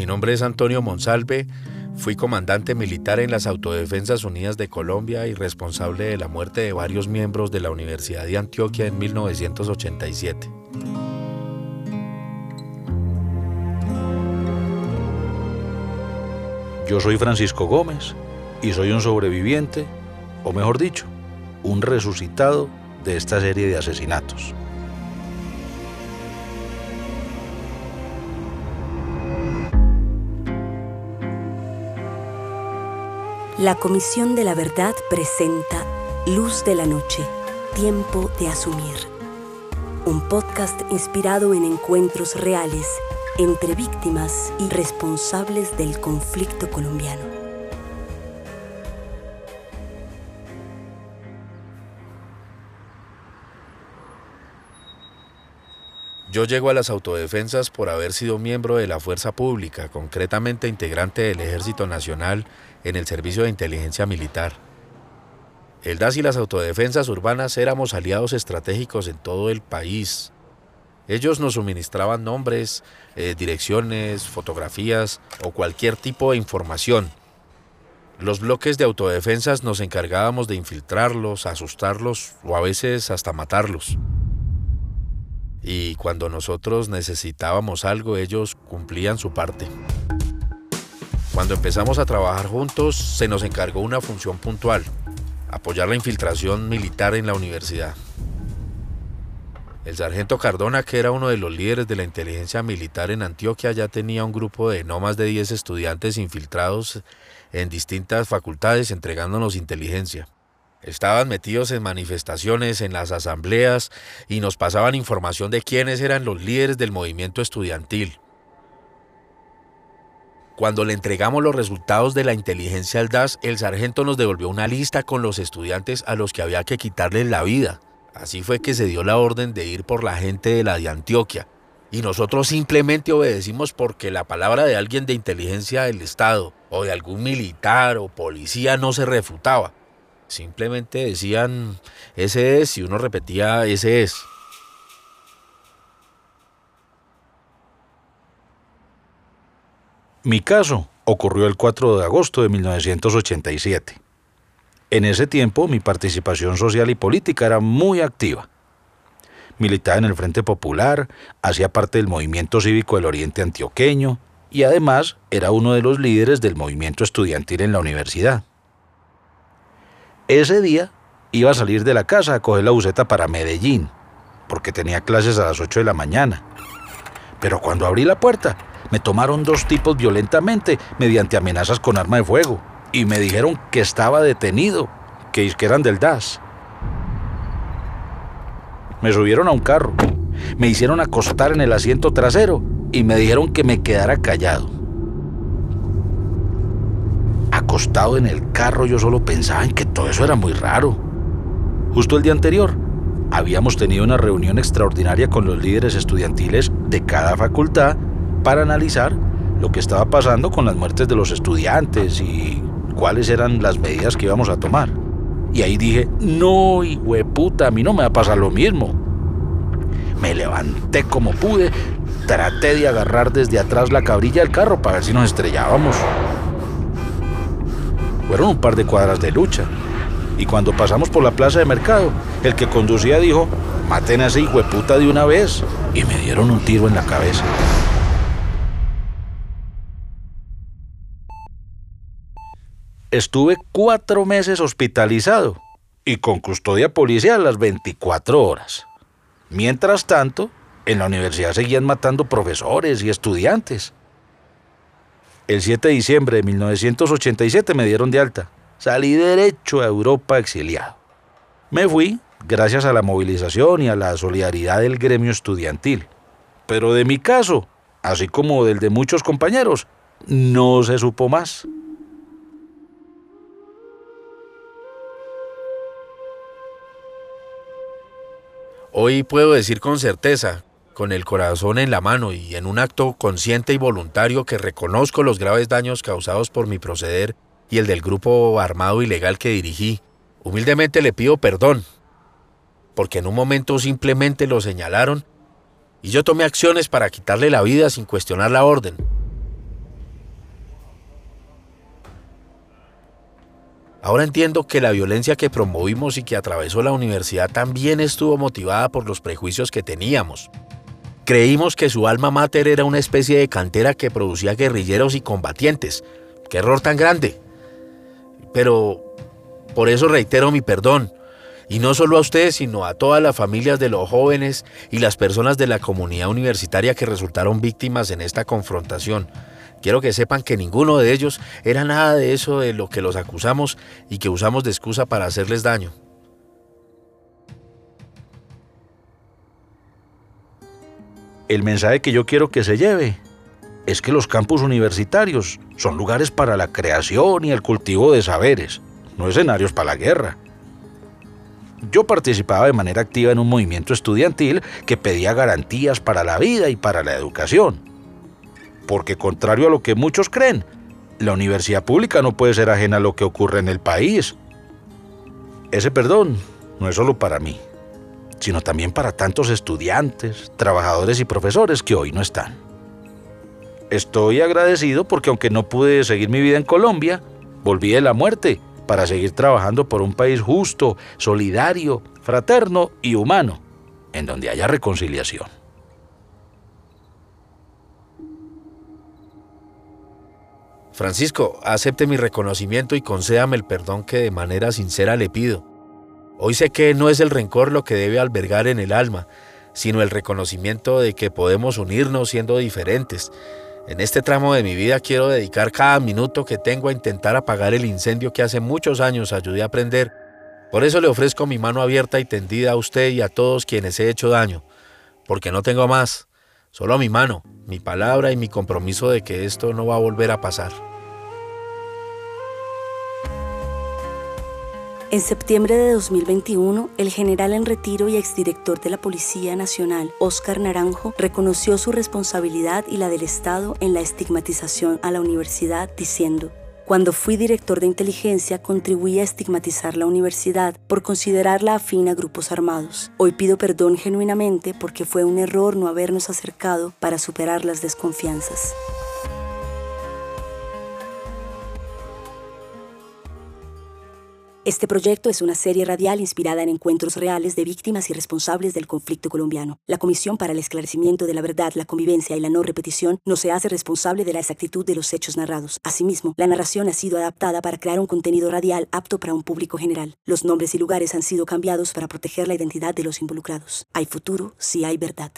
Mi nombre es Antonio Monsalve, fui comandante militar en las Autodefensas Unidas de Colombia y responsable de la muerte de varios miembros de la Universidad de Antioquia en 1987. Yo soy Francisco Gómez y soy un sobreviviente, o mejor dicho, un resucitado de esta serie de asesinatos. La Comisión de la Verdad presenta Luz de la Noche, Tiempo de Asumir. Un podcast inspirado en encuentros reales entre víctimas y responsables del conflicto colombiano. Yo llego a las autodefensas por haber sido miembro de la fuerza pública, concretamente integrante del Ejército Nacional en el Servicio de Inteligencia Militar. El DAS y las autodefensas urbanas éramos aliados estratégicos en todo el país. Ellos nos suministraban nombres, eh, direcciones, fotografías o cualquier tipo de información. Los bloques de autodefensas nos encargábamos de infiltrarlos, asustarlos o a veces hasta matarlos. Y cuando nosotros necesitábamos algo, ellos cumplían su parte. Cuando empezamos a trabajar juntos, se nos encargó una función puntual, apoyar la infiltración militar en la universidad. El sargento Cardona, que era uno de los líderes de la inteligencia militar en Antioquia, ya tenía un grupo de no más de 10 estudiantes infiltrados en distintas facultades entregándonos inteligencia. Estaban metidos en manifestaciones, en las asambleas y nos pasaban información de quiénes eran los líderes del movimiento estudiantil. Cuando le entregamos los resultados de la inteligencia al DAS, el sargento nos devolvió una lista con los estudiantes a los que había que quitarles la vida. Así fue que se dio la orden de ir por la gente de la de Antioquia. Y nosotros simplemente obedecimos porque la palabra de alguien de inteligencia del Estado o de algún militar o policía no se refutaba. Simplemente decían, ese es, y uno repetía, ese es. Mi caso ocurrió el 4 de agosto de 1987. En ese tiempo mi participación social y política era muy activa. Militaba en el Frente Popular, hacía parte del movimiento cívico del Oriente Antioqueño y además era uno de los líderes del movimiento estudiantil en la universidad. Ese día iba a salir de la casa a coger la buseta para Medellín, porque tenía clases a las 8 de la mañana. Pero cuando abrí la puerta, me tomaron dos tipos violentamente mediante amenazas con arma de fuego y me dijeron que estaba detenido, que eran del DAS. Me subieron a un carro, me hicieron acostar en el asiento trasero y me dijeron que me quedara callado acostado en el carro, yo solo pensaba en que todo eso era muy raro. Justo el día anterior, habíamos tenido una reunión extraordinaria con los líderes estudiantiles de cada facultad para analizar lo que estaba pasando con las muertes de los estudiantes y cuáles eran las medidas que íbamos a tomar. Y ahí dije, no, puta, a mí no me va a pasar lo mismo. Me levanté como pude, traté de agarrar desde atrás la cabrilla del carro para ver si nos estrellábamos. Fueron un par de cuadras de lucha. Y cuando pasamos por la plaza de mercado, el que conducía dijo, maten a ese hijo de puta de una vez. Y me dieron un tiro en la cabeza. Estuve cuatro meses hospitalizado y con custodia policial las 24 horas. Mientras tanto, en la universidad seguían matando profesores y estudiantes. El 7 de diciembre de 1987 me dieron de alta. Salí derecho a Europa exiliado. Me fui gracias a la movilización y a la solidaridad del gremio estudiantil. Pero de mi caso, así como del de muchos compañeros, no se supo más. Hoy puedo decir con certeza con el corazón en la mano y en un acto consciente y voluntario que reconozco los graves daños causados por mi proceder y el del grupo armado ilegal que dirigí, humildemente le pido perdón, porque en un momento simplemente lo señalaron y yo tomé acciones para quitarle la vida sin cuestionar la orden. Ahora entiendo que la violencia que promovimos y que atravesó la universidad también estuvo motivada por los prejuicios que teníamos, Creímos que su alma mater era una especie de cantera que producía guerrilleros y combatientes. ¡Qué error tan grande! Pero por eso reitero mi perdón. Y no solo a ustedes, sino a todas las familias de los jóvenes y las personas de la comunidad universitaria que resultaron víctimas en esta confrontación. Quiero que sepan que ninguno de ellos era nada de eso de lo que los acusamos y que usamos de excusa para hacerles daño. El mensaje que yo quiero que se lleve es que los campus universitarios son lugares para la creación y el cultivo de saberes, no escenarios para la guerra. Yo participaba de manera activa en un movimiento estudiantil que pedía garantías para la vida y para la educación. Porque contrario a lo que muchos creen, la universidad pública no puede ser ajena a lo que ocurre en el país. Ese perdón no es solo para mí, sino también para tantos estudiantes, trabajadores y profesores que hoy no están. Estoy agradecido porque aunque no pude seguir mi vida en Colombia, volví de la muerte para seguir trabajando por un país justo, solidario, fraterno y humano, en donde haya reconciliación. Francisco, acepte mi reconocimiento y concédame el perdón que de manera sincera le pido. Hoy sé que no es el rencor lo que debe albergar en el alma, sino el reconocimiento de que podemos unirnos siendo diferentes, en este tramo de mi vida quiero dedicar cada minuto que tengo a intentar apagar el incendio que hace muchos años ayudé a prender. Por eso le ofrezco mi mano abierta y tendida a usted y a todos quienes he hecho daño, porque no tengo más, solo mi mano, mi palabra y mi compromiso de que esto no va a volver a pasar. En septiembre de 2021, el general en retiro y exdirector de la Policía Nacional, Óscar Naranjo, reconoció su responsabilidad y la del Estado en la estigmatización a la universidad, diciendo, cuando fui director de inteligencia contribuí a estigmatizar la universidad por considerarla afín a grupos armados. Hoy pido perdón genuinamente porque fue un error no habernos acercado para superar las desconfianzas. Este proyecto es una serie radial inspirada en encuentros reales de víctimas y responsables del conflicto colombiano. La Comisión para el Esclarecimiento de la Verdad, la Convivencia y la No Repetición no se hace responsable de la exactitud de los hechos narrados. Asimismo, la narración ha sido adaptada para crear un contenido radial apto para un público general. Los nombres y lugares han sido cambiados para proteger la identidad de los involucrados. Hay futuro si hay verdad.